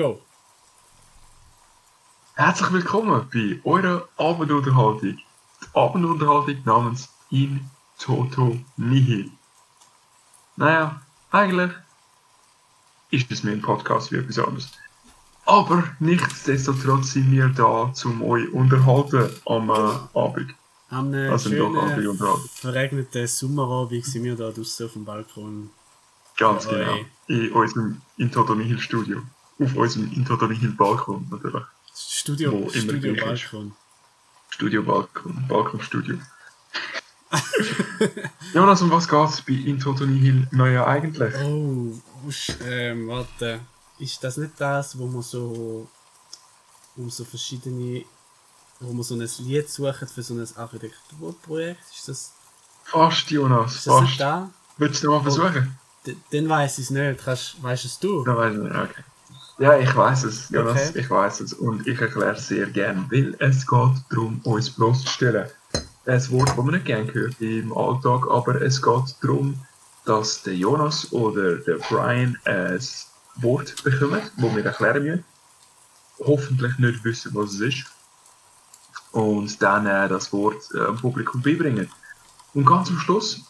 Go! Herzlich willkommen bei eurer Abendunterhaltung. Die Abendunterhaltung namens In Toto Nihil. Naja, eigentlich ist es mir ein Podcast wie etwas anderes. Aber nichtsdestotrotz sind wir da, um euch unterhalten am äh, Abend. Am einem Also schönen, verregneten Sommerabend sind wir da draußen auf dem Balkon. Ganz genau. In unserem In Toto Nihil Studio. Auf unserem In Toto Nihil Balkon natürlich. Studio, Wo Studio. Balkon. Studio Balkon. Balkonstudio. Jonas, um was geht's bei In Toto Nihil Neuer eigentlich? Oh, ähm, warte. Ist das nicht das, wo man so um so verschiedene, wo man so ein Lied sucht für so ein Architekturprojekt? Ist das, Fast, Jonas, ist das nicht fast. da? Willst du noch mal versuchen? Dann weiß ich es nicht. Kannst, weißt es du? Dann weiß ich nicht, okay. Ja, ich weiß es, Jonas, Okay. ich weiß es. Und ich erkläre es sehr gern, weil es geht darum, uns bloßzustellen. Ein Wort, das man nicht gerne hört im Alltag, aber es geht darum, dass der Jonas oder der Brian ein Wort bekommen, das wir erklären müssen. Hoffentlich nicht wissen, was es ist. Und dann äh, das Wort äh, dem Publikum beibringen. Und ganz am Schluss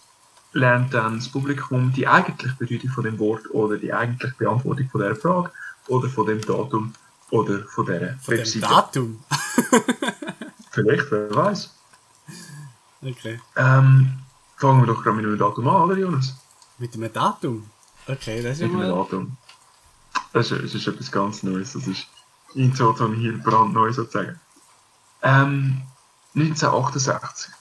lernt dann das Publikum die eigentliche Bedeutung von dem Wort oder die eigentliche Beantwortung von der Frage oder von dem Datum oder von der Von dem Webseite. Datum? Vielleicht, wer weiß. Okay. Ähm, fangen wir doch gerade mit einem Datum an, oder Jonas? Mit dem Datum? Okay, das ist ja Mit einem. Datum. Das ist, das ist etwas ganz Neues. Das ist in Zoton hier brandneu sozusagen. Ähm, 1968.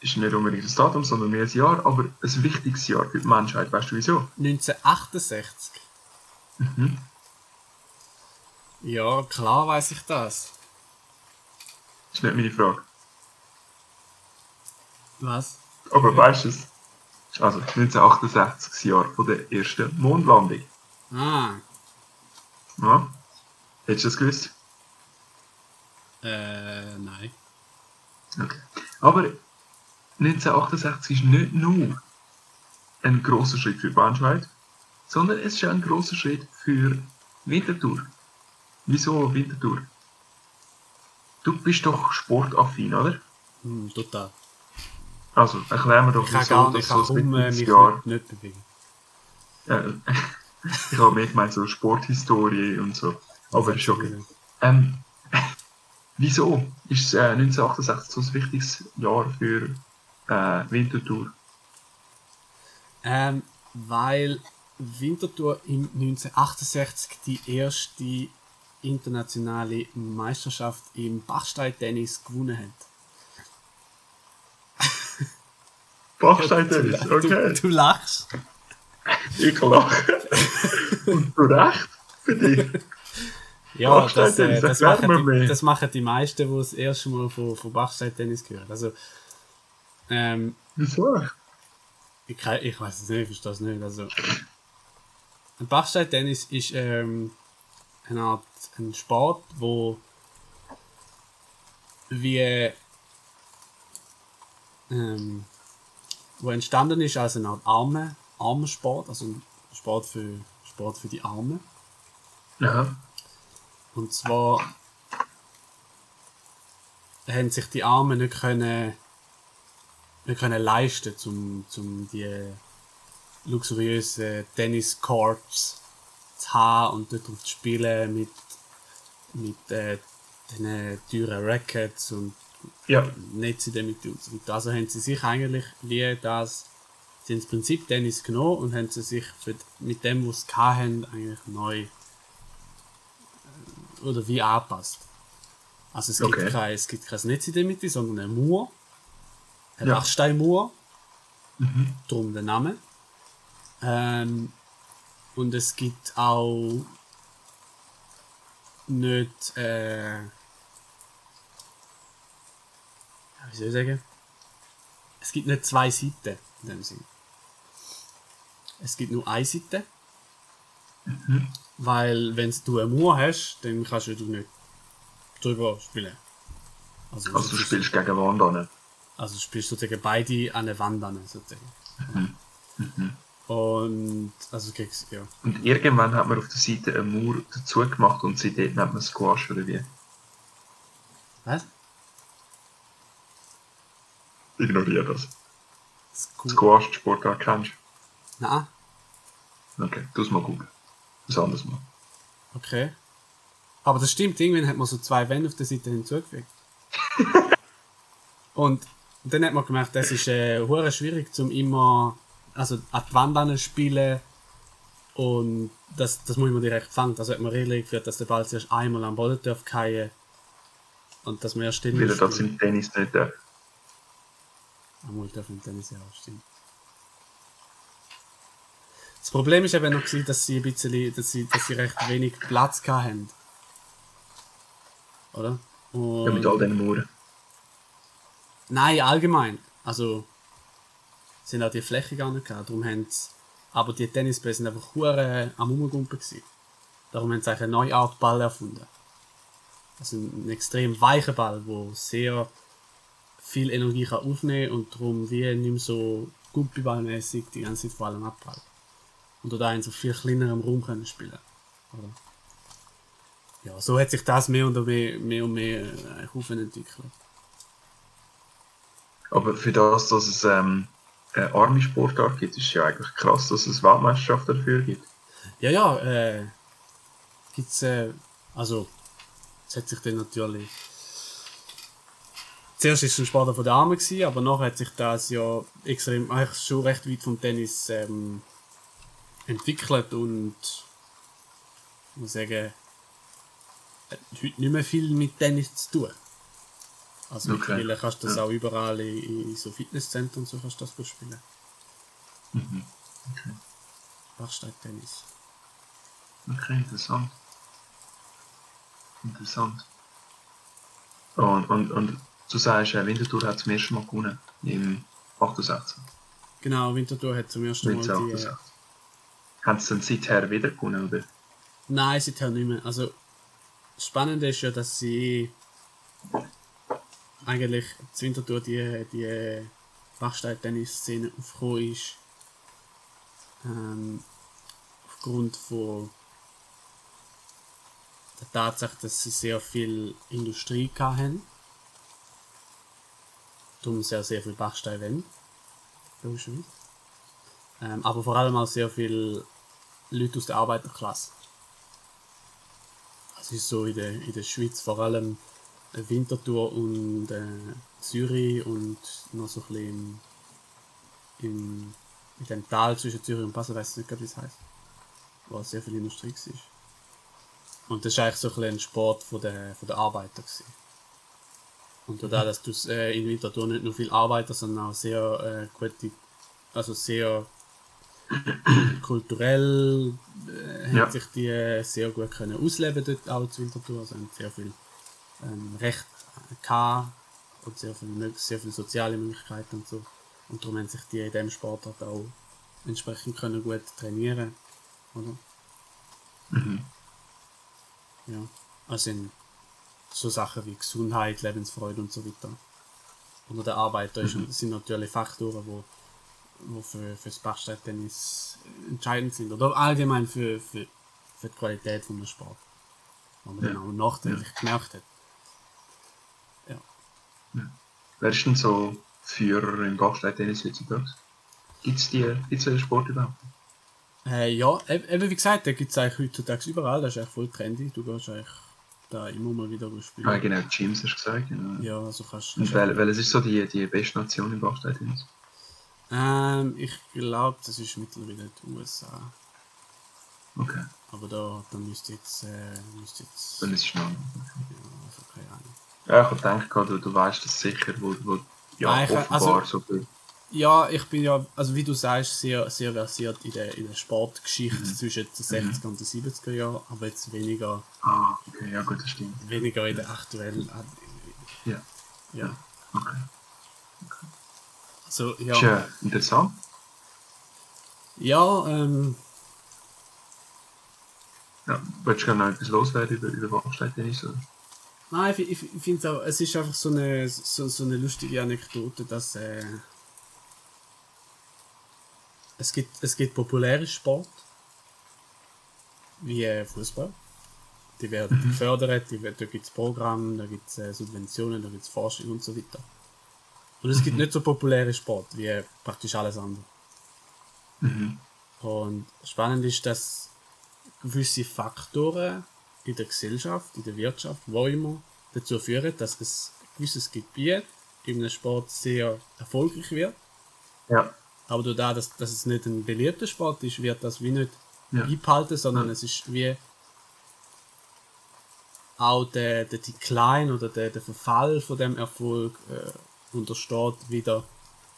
Ist nicht unbedingt das Datum, sondern mehr ein Jahr, aber ein wichtiges Jahr für die Menschheit. Weißt du wieso? 1968. Mhm. Ja, klar weiß ich das. Ist nicht meine Frage. Was? Aber weißt du es? Also 1968, das Jahr von der ersten Mondlandung. Ah, Ja? Hättest du das gewusst? äh, nein. Okay. Aber 1968 ist nicht nur ein großer Schritt für die Menschheit, sondern es ist ein großer Schritt für Winterthur. Wieso Winterthur? Du bist doch sportaffin, oder? Hm, total. Also erklär mir doch, wieso gar das so ein kaum äh, mich Jahr... nicht, nicht bewegen. Äh, ich habe mehr gemeint, so Sporthistorie und so. Aber ist okay. Ähm, wieso ist äh, 1968 so ein wichtiges Jahr für äh, Winterthur? Ähm, weil Winterthur im 1968 die erste internationale Meisterschaft im Bachstein-Tennis gewonnen hat. Bachstein-Tennis, Du, okay. du lachst. Ich lache. Und zu Recht für dich. Ja, das, äh, das, machen die, das machen die meisten, die das erste Mal von, von Bachstein-Tennis hören. Also, ähm, Wieso? ich, ich weiß es nicht, ich verstehe es nicht. Also, Bachstein-Tennis ist ähm, eine Art ein Sport, wo wie ähm, wo entstanden ist als eine Art Arme, Armensport, also ein Sport für, Sport für die Arme. Ja. Und zwar haben sich die Armen nicht können, nicht können leisten, zum, zum die luxuriösen Tenniscourts zu haben und dort zu spielen mit, mit äh, diesen teuren Rackets und Ja. Netze damit und so weiter. Also haben sie sich eigentlich wie das, sie haben das Prinzip Tennis genommen und haben sie sich für, mit dem, was sie hatten, eigentlich neu äh, oder wie angepasst. Also es gibt, Okay. kein, es gibt kein Netz in der Mitte, sondern eine Mauer. Eine Ja. Dachsteinmauer. Mhm. Darum der Name. Ähm, und es gibt auch nicht, äh, wie soll ich sagen? Es gibt nicht zwei Seiten in dem Sinn. Es gibt nur eine Seite. Weil, wenn du eine Mauer hast, dann kannst du nicht drüber spielen. Also, Also du spielst gegen Wand an. also du spielst sozusagen beide an der Wand an, sozusagen. Und, also gegen, ja. Und irgendwann hat man auf der Seite eine Mauer dazu gemacht und seitdem nennt man Squash oder wie? Was? Ignoriere das. Squ Squash, die Sportart kennst Nein, du? Okay, tu es mal googeln. Das anderes mal. okay. Aber das stimmt, irgendwann hat man so zwei Wände auf der Seite hinzugefügt. und dann hat man gemerkt, das ist äh, schwierig, zum immer also an spielen und das, das muss man direkt fangen. Also hat man Regeln geführt, dass der Ball zuerst einmal am Boden darf fallen und dass man erst still Weil er das im Tennis nicht darf. Einmal darf im Tennis ja auch, stimmt. Das Problem ist eben noch, gewesen, dass sie ein bisschen, dass sie, dass sie recht wenig Platz hatten. Oder? Und Ja, mit all diesen Mauern. Nein, allgemein. Also, haben auch die Fläche gar nicht gehabt. Darum haben sie, aber die Tennisbälle sind einfach hure am Umgumpen gewesen. Darum haben sie eine neue Art Ball erfunden. Also ein extrem weicher Ball, der sehr viel Energie kann aufnehmen und darum wie nicht mehr so guppiballmäßig die ganze Zeit vor allem abprallt. Und da in so viel kleinerem Raum können spielen. Oder? Ja, so hat sich das mehr und mehr, mehr und mehr äh, entwickelt. Aber für das, dass es ähm, eine arme Sportart gibt, ist ja eigentlich krass, dass es Weltmeisterschaft dafür gibt. Ja, ja, äh, gibt's, äh, also, es hat sich dann natürlich, zuerst ist es ein Sport von der Arme gewesen, aber nachher hat sich das ja extrem, eigentlich schon recht weit vom Tennis, ähm, entwickelt und, ich muss sagen, hat heute nicht mehr viel mit Tennis zu tun. Also Okay. mittlerweile kannst du das Ja. auch überall in, in so Fitnesszentren und so kannst du das spielen. Mhm. Okay. Bachstein-Tennis. Okay, interessant. Interessant. Und, und, und du sagst, äh, Winterthur hat zum ersten Mal gewonnen. Im 68. Genau, Winterthur hat zum ersten Mal die... 1968. Haben sie dann seither wieder gewonnen, oder? Nein, seither nicht mehr. Also, das Spannende ist ja, dass sie eigentlich zu Winterthur die, die Bachstein-Tennis-Szene aufgekommen ist. Ähm, aufgrund von der Tatsache, dass sie sehr viel Industrie hatten. Darum sehr, sehr viel Bachstein wollen. Logischerweise. Ähm, aber vor allem auch sehr viele Leute aus der Arbeiterklasse. Also es ist so in der, in der Schweiz vor allem Winterthur und äh, Zürich und noch so ein bisschen im, in dem Tal zwischen Zürich und Basel, weiß ich nicht, wie es heißt, wo sehr viel Industrie war. Und das war eigentlich so ein, bisschen ein Sport von der, von der Arbeiter. Gewesen. Und dadurch, dass du äh, in Winterthur nicht nur viel Arbeiter, sondern auch sehr äh, gute, also sehr kulturell äh, Ja. hat sich die äh, sehr gut können ausleben dort auch zu Winterthur. Also haben sehr viel ähm, Recht gehabt und sehr viel, mög- sehr viel soziale Möglichkeiten und so. Und darum haben sich die in diesem Sportart auch entsprechend können gut trainieren. Oder? Mhm. Ja. Also in so Sachen wie Gesundheit, Lebensfreude und so weiter. Unter der Arbeiter ist, sind natürlich Faktoren, wo, wo für, für das Bachstein-Tennis entscheidend sind. Oder allgemein für, für, für die Qualität von Sport. Wo man Ja. dann auch nachträglich gemerkt hat. Wer ist denn so Führer im Bachstein-Tennis heutzutage? Gibt es gibt's den Sport überhaupt? Äh, ja, e- eben wie gesagt, da gibt es eigentlich heutzutage überall, das ist eigentlich voll trendy. Du gehst eigentlich da immer mal wieder spielen. Ah, genau, Gyms hast du gesagt. Genau. Ja, also kannst Und wel, welches ist so die, die beste Nation im Bachstein-Tennis? Ähm, ich glaube, das ist mittlerweile die USA. Okay, Aber da, da müsste jetzt, äh, müsste jetzt, dann ist es schnell. ja, keine Ahnung. Ja, ich habe gedacht, du, du weißt das sicher, wo, wo ja, Nein, ich- offenbar also- so viel. Ja, ich bin ja, also wie du sagst, sehr, sehr versiert in der, in der Sportgeschichte zwischen den 60er und den 70er Jahren, aber jetzt weniger, Ah, okay, ja gut, das stimmt. weniger in der aktuellen, Ja, ja. okay. Also, Ist ja, ja interessant. ja, ähm, Ja, willst du gerne noch etwas loswerden über, über Bachstein-Tennis? Nein, ich, ich, finde auch, es ist einfach so eine, so, so eine lustige Anekdote, dass, äh, es gibt, es gibt populäre Sport, wie äh, Fußball. Die werden Mhm. gefördert, die, da gibt es Programme, da gibt es äh, Subventionen, da gibt es Forschung und so weiter. Und es gibt Mhm. nicht so populäre Sport wie äh, praktisch alles andere. Mhm. Und spannend ist, dass gewisse Faktoren in der Gesellschaft, in der Wirtschaft, wo immer, dazu führen, dass es ein gewisses Gebiet in einem Sport sehr erfolgreich wird. Ja. Aber durch das, dass, dass es nicht ein beliebter Sport ist, wird das wie nicht Ja. beibehalten, sondern Ja. es ist wie auch der, der Decline oder der, der Verfall von dem Erfolg äh, untersteht wieder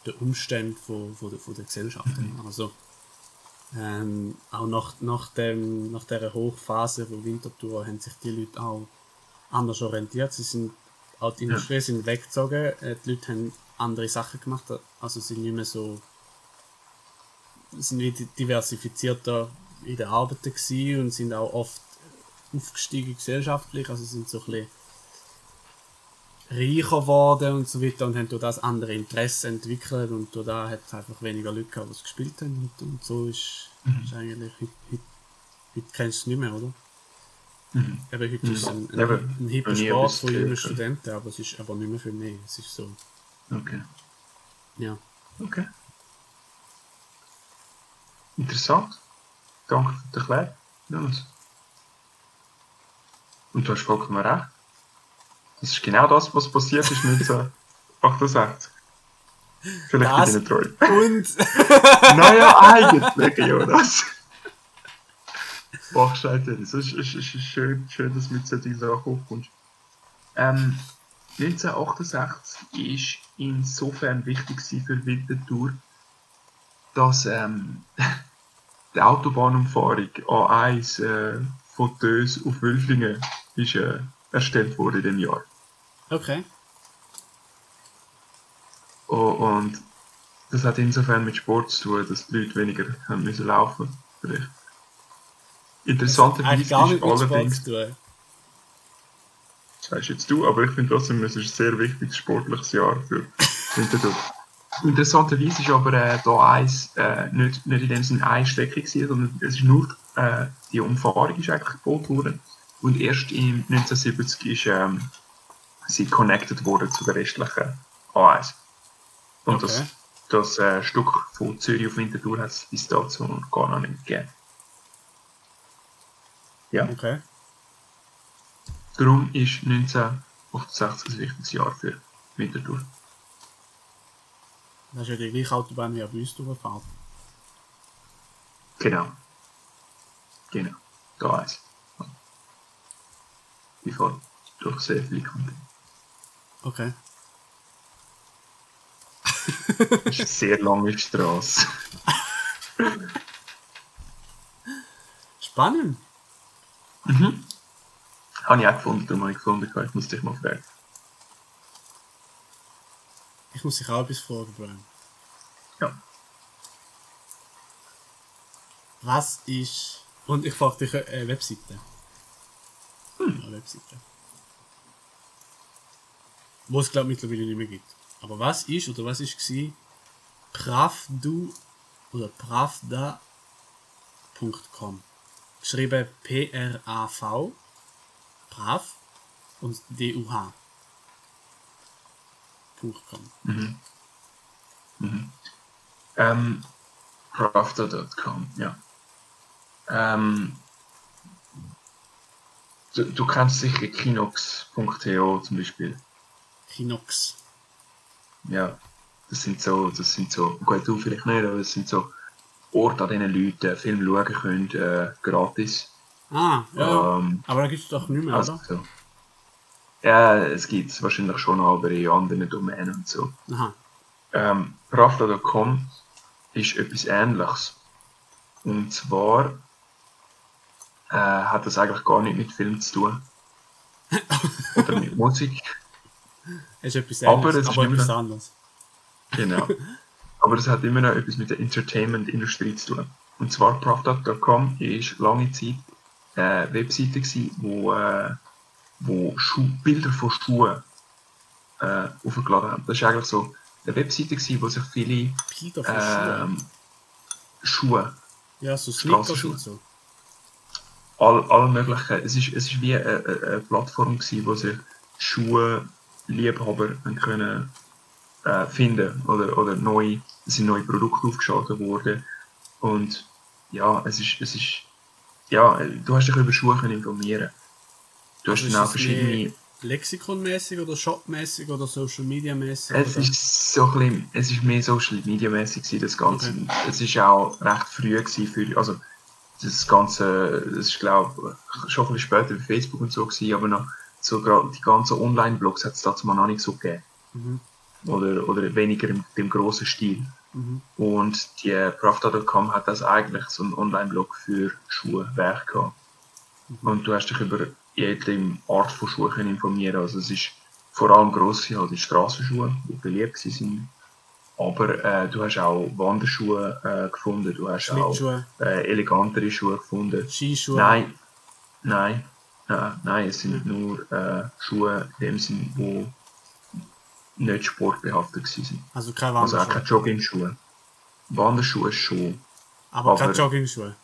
der Umstand von, von, der, von der Gesellschaft. Also ähm, auch nach, nach, dem, nach dieser Hochphase von Winterthur haben sich die Leute auch anders orientiert. Sie sind, auch die Industrie sind weggezogen, äh, die Leute haben andere Sachen gemacht, also sind nicht mehr so sind diversifizierter in der Arbeit gewesen und sind auch oft aufgestiegen gesellschaftlich, also sind so ein bisschen reicher geworden und so weiter und haben durch das andere Interessen entwickelt und durch das hat es einfach weniger Leute gehabt, die es gespielt haben und, und so ist, ist eigentlich, heute, heute, heute kennst du es nicht mehr, oder? Mhm. Eben, heute ist es ein, ein, ein hipper Sport von jungen. Studenten, aber es ist aber nicht mehr für mich, es ist so, Okay. ja. Okay. Interessant. Danke für die Erklärung, Jonas. Und du hast vollkommen recht. Das ist genau das, was passiert ist 1968. Vielleicht Das- bin ich nicht treu. Und naja, eigentlich, Jonas. Bachstein, es ist, ist, ist, schön, schön, dass du mit solchen Sachen hochkommst. Ähm, 1968 ist insofern wichtig für Winterthur, dass ähm, die Autobahnumfahrung A1 äh, von Tös auf Wülflingen ist, äh, erstellt wurde in dem Jahr. okay, Oh, und das hat insofern mit Sport zu tun, dass die Leute weniger haben müssen laufen vielleicht. Interessanterweise ist allerdings, zu tun. das sagst jetzt du, aber ich finde trotzdem, es ist ein sehr wichtiges sportliches Jahr für Winterthur. Interessanterweise ist aber äh, da eins, äh, nicht, nicht in dem Sinne eine Strecke gewesen, sondern es ist nur äh, die Umfahrung ist eigentlich gebaut worden und erst im 1970 ist ähm, sie connected worden zu der restlichen A1. Und Okay. das, das äh, Stück von Zürich auf Winterthur hat es bis dazu gar noch nicht gegeben. Ja, Okay. darum ist 1968 ein wichtiges Jahr für Winterthur. Das ist ja die gleiche Autobahn wie auf uns durchfahrt. Genau. Genau. Da eins. Die fährt durch sehr viele Kanten. Okay. Das ist eine sehr lange Straße. Spannend. Mhm. Habe ich auch gefunden, darum habe ich gefunden, ich muss dich mal fragen. Ich muss dich auch etwas fragen, Brian. Ja. Was ist. Und ich frage dich äh, Webseite. Ja, Webseite. Wo es, glaube mittlerweile nicht mehr gibt. Aber was ist oder was ist gsi Pravdu oder Pravda.com. Geschrieben P-R-A-V, Prav und D-U-H. .com. Ähm, Crafter.com, ja. Ähm, du, du kennst sicher Kinox.to zum Beispiel. Kinox. Ja, das sind so, das sind so, gut, du vielleicht nicht, aber das sind so Orte, an denen Leute Film schauen können, äh, gratis. Ah, ja. Ähm, aber da gibt es doch nicht mehr, also oder? so. Ja, es gibt es wahrscheinlich schon aber in anderen Domänen und so. Aha. Ähm, Pravda.com ist etwas ähnliches. Und zwar äh, hat das eigentlich gar nicht mit Film zu tun. Oder mit Musik. Es ist etwas Aber anderes, es ist aber etwas anderes. Genau. Aber das hat immer noch etwas mit der Entertainment-Industrie zu tun. Und zwar Pravda.com ist lange Zeit eine Webseite gewesen, wo, äh, wo Schuh, Bilder von Schuhen äh, aufgeladen haben. Das ist eigentlich so eine Webseite gewesen, wo sich viele ähm, Schuhe. Ja, so und so. All, all möglichen. Es ist, es ist wie eine, eine, Plattform gewesen, wo sich Schuhliebhaber können äh, finden oder, oder neu, es sind neue Produkte aufgeschaltet worden und ja, es ist, es ist ja, du hast dich über Schuhe können informieren. Du hast Also dann auch verschiedene Lexikonmäßig oder Shopmäßig oder Social Media mäßig? Es oder? ist so ein bisschen, es ist mehr Social Media mäßig das Ganze. Es ist auch recht früh gewesen für, also das Ganze, das ist glaube ich schon ein bisschen später bei Facebook und so gewesen, aber noch so die ganzen Online-Blogs hat es dazu mal noch nicht so gegeben. Mhm. Oder, oder weniger im, im grossen Stil. Mhm. Und die Pravda.com hat das eigentlich so einen Online-Blog für Schuhe, Werk gehabt. Und du hast dich über jede Art von Schuhen informieren. Also es ist vor allem grosse halt die Strassenschuhe, die beliebt sind. Aber äh, du hast auch Wanderschuhe äh, gefunden, du hast auch äh, elegantere Schuhe gefunden. Skischuhe. Nein, nein, nein, nein, es sind nur äh, Schuhe in dem Sinn, die nicht sportbehaftet waren. Also keine Also auch Wanderschuhe. keine Jogging-Schuhe. Wanderschuhe schon. aber keine aber- Joggingschuhe.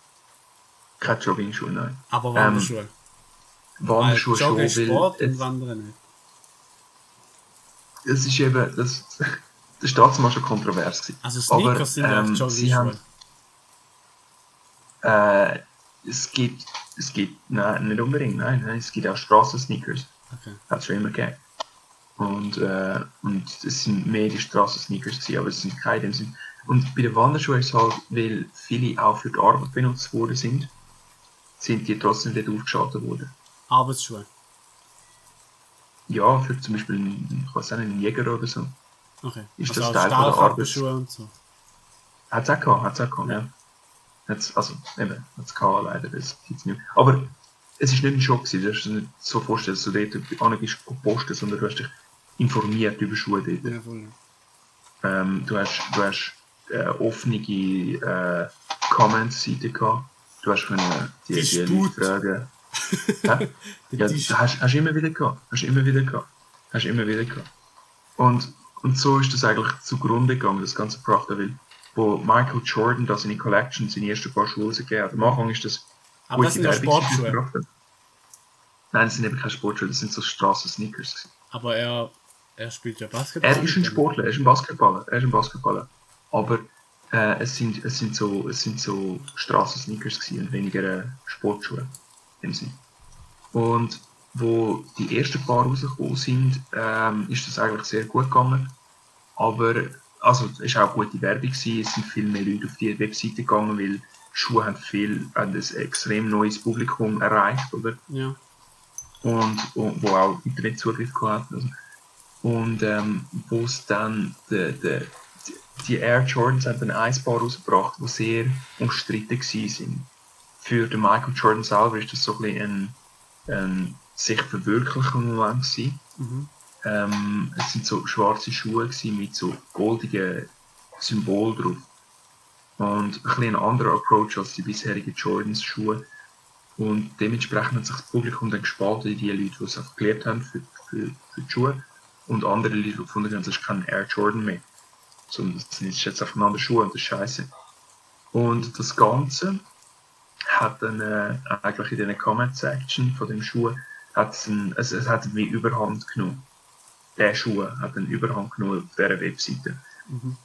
Keine Jogging-Schuhe, nein. Aber Ähm, Wanderschuhe. Wanderschuhe schon, Joggen Sport weil und Wandern nicht. es ist eben, das, das ist damals schon kontrovers gewesen. Also Sneakers sind ja ähm, auch sie haben, äh, es gibt, es gibt, nein, nicht unbedingt, nein, nein, es gibt auch Straßensneakers. Okay. Hat es schon immer gegeben. Und, äh, und es sind mehr die Straßensneakers gewesen, aber es sind keine in dem Sinn. Und bei den Wanderschuhen ist es halt, weil viele auch für die Arbeit benutzt worden sind, sind die trotzdem dort aufgeschaltet worden. Arbeitsschuhe. Ja, für zum Beispiel ich weiß auch nicht, einen Jäger oder so. Okay. Ist also das Teil von der Stahlkappenschuhe und so. Hat es auch gehabt, hat es auch gehabt, ja. Hat's, also, eben, hat es gehabt, leider, das gibt's nicht mehr. Aber es ist nicht ein Schock gewesen, du hast dir nicht so vorstellen, dass du dort angehst posten, sondern du hast dich informiert über Schuhe dort. Ja, voll. Ähm, du hast, du hast äh, offene äh, Comments-Seite gehabt. Du hast können die, die Disput. Leute fragen. Ja, Tisch. hast, hast du immer wieder gehabt. Hast du immer wieder gehabt. Hast du immer wieder gehabt. Und, und so ist das eigentlich zugrunde gegangen, das ganze weil wo Michael Jordan da seine Collection, seine ersten paar Schuhe rausgegeben hat. Am Anfang ist das Aber das sind ja Sportschuhe. Nein, das sind eben keine Sportschuhe, das sind so Straßen-Sneakers. Aber er, er spielt ja Basketball. Er ist ein Sportler, er ist ein Basketballer, er ist ein Basketballer. Aber äh, es, sind, es sind so, es sind so Straßensneakers gewesen und weniger äh, Sportschuhe im Sinn. Und wo die ersten paar rausgekommen sind, ähm, ist das eigentlich sehr gut gegangen. Aber also es war auch gute Werbung gewesen, es sind viel mehr Leute auf die Webseite gegangen, weil Schuhe haben viel, haben ein extrem neues Publikum erreicht, oder? Ja. und, und wo auch Internetzugriff gehabt hat. Also. Und ähm, wo es dann de, de, die- Air Jordans haben dann ein paar rausgebracht, die sehr umstritten waren. Für den Michael Jordan selber ist das so ein bisschen ein, ein sich verwirklichen Moment gewesen. Mhm. Ähm, es sind so schwarze Schuhe gewesen mit so goldigen Symbolen drauf. Und ein bisschen ein anderer Approach als die bisherigen Jordans Schuhe. Und dementsprechend hat sich das Publikum dann gespalten in die Leute, die es einfach geliebt haben für, für, für die Schuhe. Und andere Leute, die gefunden haben, das ist kein Air Jordan mehr. Sondern das sind jetzt einfach andere Schuhe und das ist scheiße. Und das Ganze hat dann äh, eigentlich in der Comment-Section von dem Schuh hat es, ein, es, es hat wie Überhand genommen. Der Schuh hat dann Überhand genommen auf dieser Webseite. Mhm.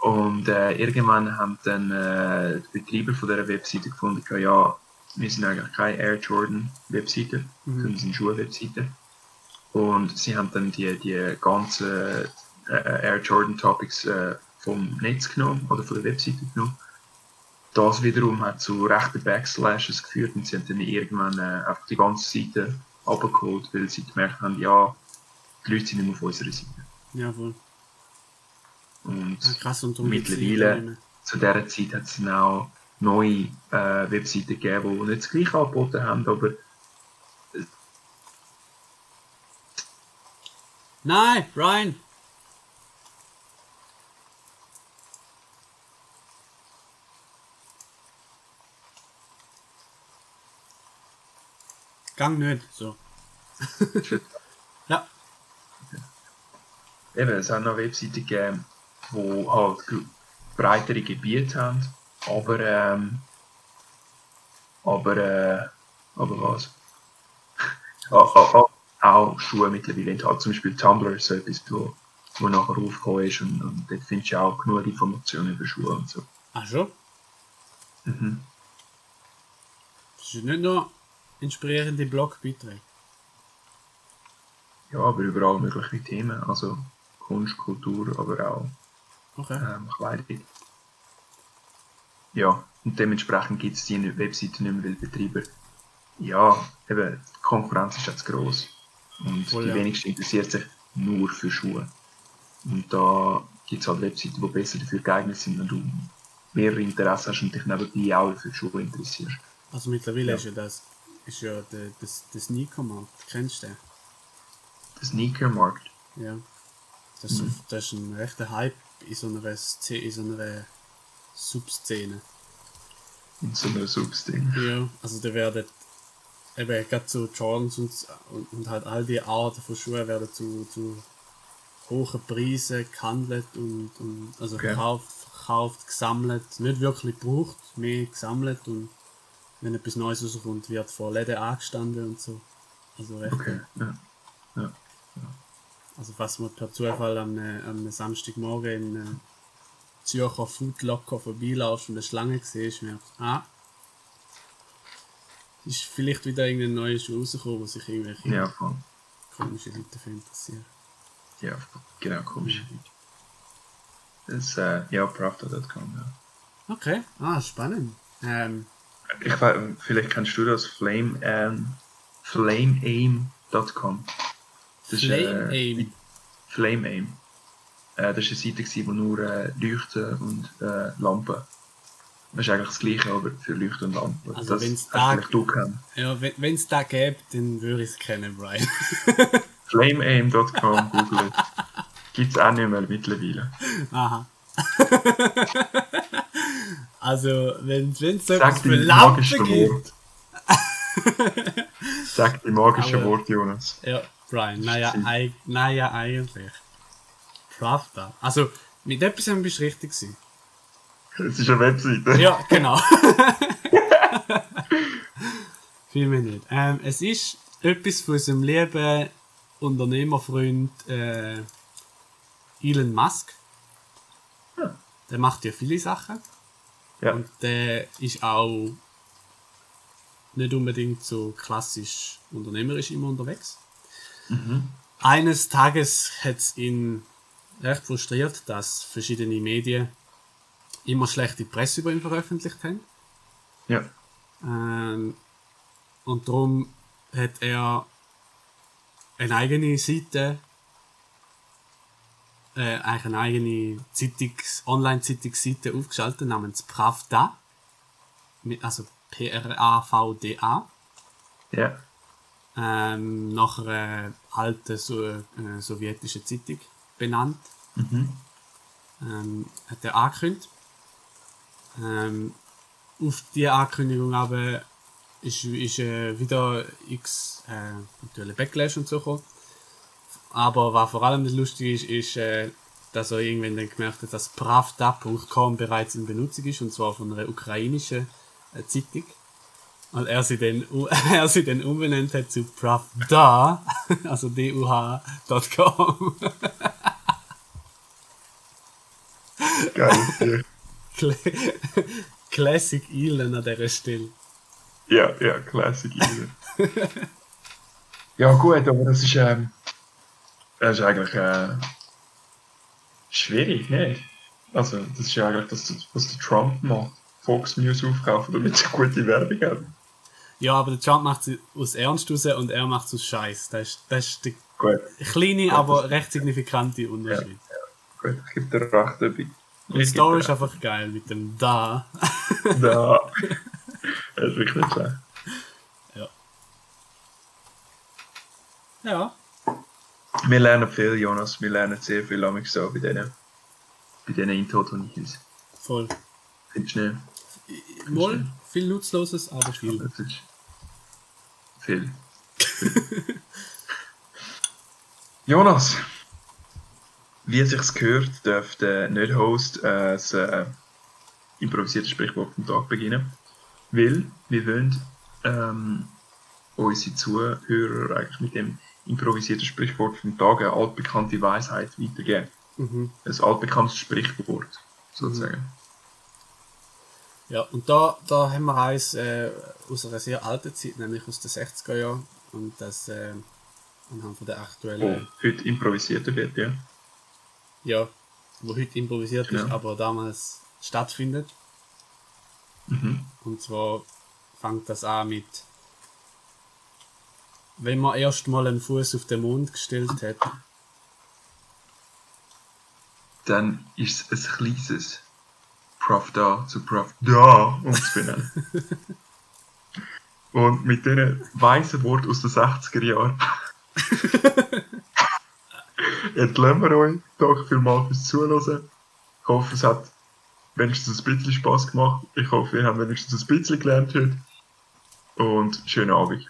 Und äh, irgendwann haben dann äh, die Betreiber von dieser Webseite gefunden, ja, wir sind eigentlich keine Air Jordan Webseite, Mhm. sondern wir sind Schuhe-Webseite. Und sie haben dann die, die ganzen äh, Air Jordan Topics äh, vom Netz genommen oder von der Webseite genommen. Das wiederum hat zu rechten Backslashes geführt und sie haben dann irgendwann äh, einfach die ganze Seite abgeholt, weil sie gemerkt haben, ja, die Leute sind nicht mehr auf unserer Seite. Ja, voll. Und Ja, krass und mittlerweile mehr. zu dieser Zeit hat es dann auch neue äh, Webseiten gegeben, die nicht das gleiche angeboten haben, aber Nein, Brian! Gang nicht, so. Ja, eben, es hat noch Webseiten gegeben, die halt breitere Gebiete haben, Aber, ähm, aber, äh, aber was? ah, ah, auch Schuhe mittlerweile enthalten. Zum Beispiel Tumblr ist so etwas, wo, wo nachher aufgekommen ist und, und dort findest du auch genug Informationen über Schuhe und so. Ach schon? Mhm. Das ist nicht nur inspirierende Blogbeiträge. Ja, aber überall mögliche Themen. Also Kunst, Kultur, aber auch Okay. ähm, Kleidung. Ja, und dementsprechend gibt es die Webseite nicht mehr, weil Betreiber, ja, eben, die Konkurrenz ist jetzt gross. Und Voll, die ja. wenigsten interessiert sich nur für Schuhe. Und da gibt es halt Webseiten, die besser dafür geeignet sind, wenn du mehrere Interessen hast und dich nebenbei auch für Schuhe interessierst. Also mittlerweile Ja. ist ja das ist ja der, das, das Sneaker-Markt. Kennst du den? Der Sneakermarkt. Ja. Das, ist, Mhm. das ist ein rechter Hype in so einer, Szene, in so einer Subszene. in so einer Substing. Ja, also da werden eben gerade so Jordans und, und, und halt all die Arten von Schuhen werden zu, zu hohen Preisen gehandelt und, und also Okay. verkauft, verkauft, gesammelt, nicht wirklich gebraucht, mehr gesammelt und wenn etwas Neues rauskommt, wird vor Läden angestanden und so. Also recht. Okay, ja. ja. Also was man per Zufall am, äh, am Samstagmorgen in äh, Zürcher Foodlocker vorbeilaufst und eine Schlange siehst, merkst ah, ist vielleicht wieder irgendein neues Schuh rausgekommen, wo sich irgendwelche Ja, voll. komische Leute für interessieren. Ja, genau, komisch. Das, äh, ja, Pravda.com, ja. Okay, ah, spannend. Ähm, Ich weiß, vielleicht kennst du das, Flame, ähm, flameaim.com. Das ist, Flame äh, Aim. Flameaim. Äh, das war eine Seite, wo nur äh, Leuchten und äh, Lampen. Das ist eigentlich das gleiche, aber für Leuchten und Lampen. Also das wenn's da- du kennen. Ja, wenn es da gäbe, dann würde ich es kennen, Brian. Flameaim.com, google. Gibt es auch nicht mehr mittlerweile. Aha. also, wenn es so Sag die gibt. Wort. Sag die magischen Aber- Worte, Jonas. Ja, Brian, naja, eig naja eigentlich. Pravda. Also, mit etwas bist du richtig gewesen. Es ist eine Webseite. Ja, genau. Viel mehr nicht. Ähm, es ist etwas von unserem lieben Unternehmerfreund äh, Elon Musk. Der macht ja viele Sachen. Ja. Und der ist auch nicht unbedingt so klassisch unternehmerisch immer unterwegs. Mhm. Eines Tages hat es ihn recht frustriert, dass verschiedene Medien immer schlechte Presse über ihn veröffentlicht haben. Ja. Ähm, und darum hat er eine eigene Seite, äh, eigentlich eine eigene Zeitungs-, Online-Zeitungsseite aufgeschaltet namens Pravda. Mit, also P-R-A-V-D-A. Ja. Ähm, nach einer alten so, äh, sowjetischen Zeitung benannt. Mhm. ähm, hat er angekündigt. Ähm, auf diese Ankündigung aber ist, ist äh, wieder x äh, natürlich Backlash und so gekommen. Aber was vor allem das Lustige ist, ist, äh, dass er irgendwann dann gemerkt hat, dass Pravda.com bereits in Benutzung ist, und zwar von einer ukrainischen äh, Zeitung. Und er sie dann, er sie dann umbenannt hat zu Pravda, also duh.com. Geil. Cla- Classic Elon an dieser Stelle. ja, ja, Classic Elon. ja, gut, aber das ist, ähm, das ist eigentlich äh, schwierig, nicht? Also, das ist ja eigentlich das, was der Trump macht. Fox News aufkaufen, damit sie gute Werbung haben. Ja, aber der Trump macht es aus Ernst raus und er macht es aus Scheiß. Das ist, das ist der Gut, kleine, aber recht signifikante Unterschied. gut, ich gebe dir recht. Dabei. Die Story ist einfach geil mit dem Da. Da. Das ist wirklich schlecht. ja. Ja. Wir lernen viel, Jonas. Wir lernen sehr viel amigs so bei denen, bei denen Intotonis. Voll. Findest du nicht? Moll, viel Nutzloses, aber viel. Das ist viel. Jonas, wie es sich gehört, darf der Nicht-Host äh, das, äh, improvisiertes Sprichwort vom Tag beginnen. Weil wir wollen ähm, unsere Zuhörer eigentlich mit dem improvisierten Sprichwort vom Tag eine altbekannte Weisheit weitergeben. Mhm. Ein altbekanntes Sprichwort, sozusagen. Ja, und da, da haben wir eins äh, aus einer sehr alten Zeit, nämlich aus den 60er Jahren. Und das äh, anhand von der Oh, aktuellen, heute improvisierter wird, ja. ja, wo heute improvisiert ist, Genau. aber damals stattfindet. Mhm. Und zwar fängt das an mit, wenn man erst mal einen Fuß auf den Mond gestellt hat, Dann ist es ein kleines Pravda zu Pravda umzufinden. Und mit diesen weisen Worten aus den 60er Jahren entlassen wir euch. Danke vielmals fürs Zuhören. Ich hoffe, es hat wenigstens ein bisschen Spaß gemacht. Ich hoffe, ihr habt wenigstens ein bisschen gelernt heute. Und schönen Abend.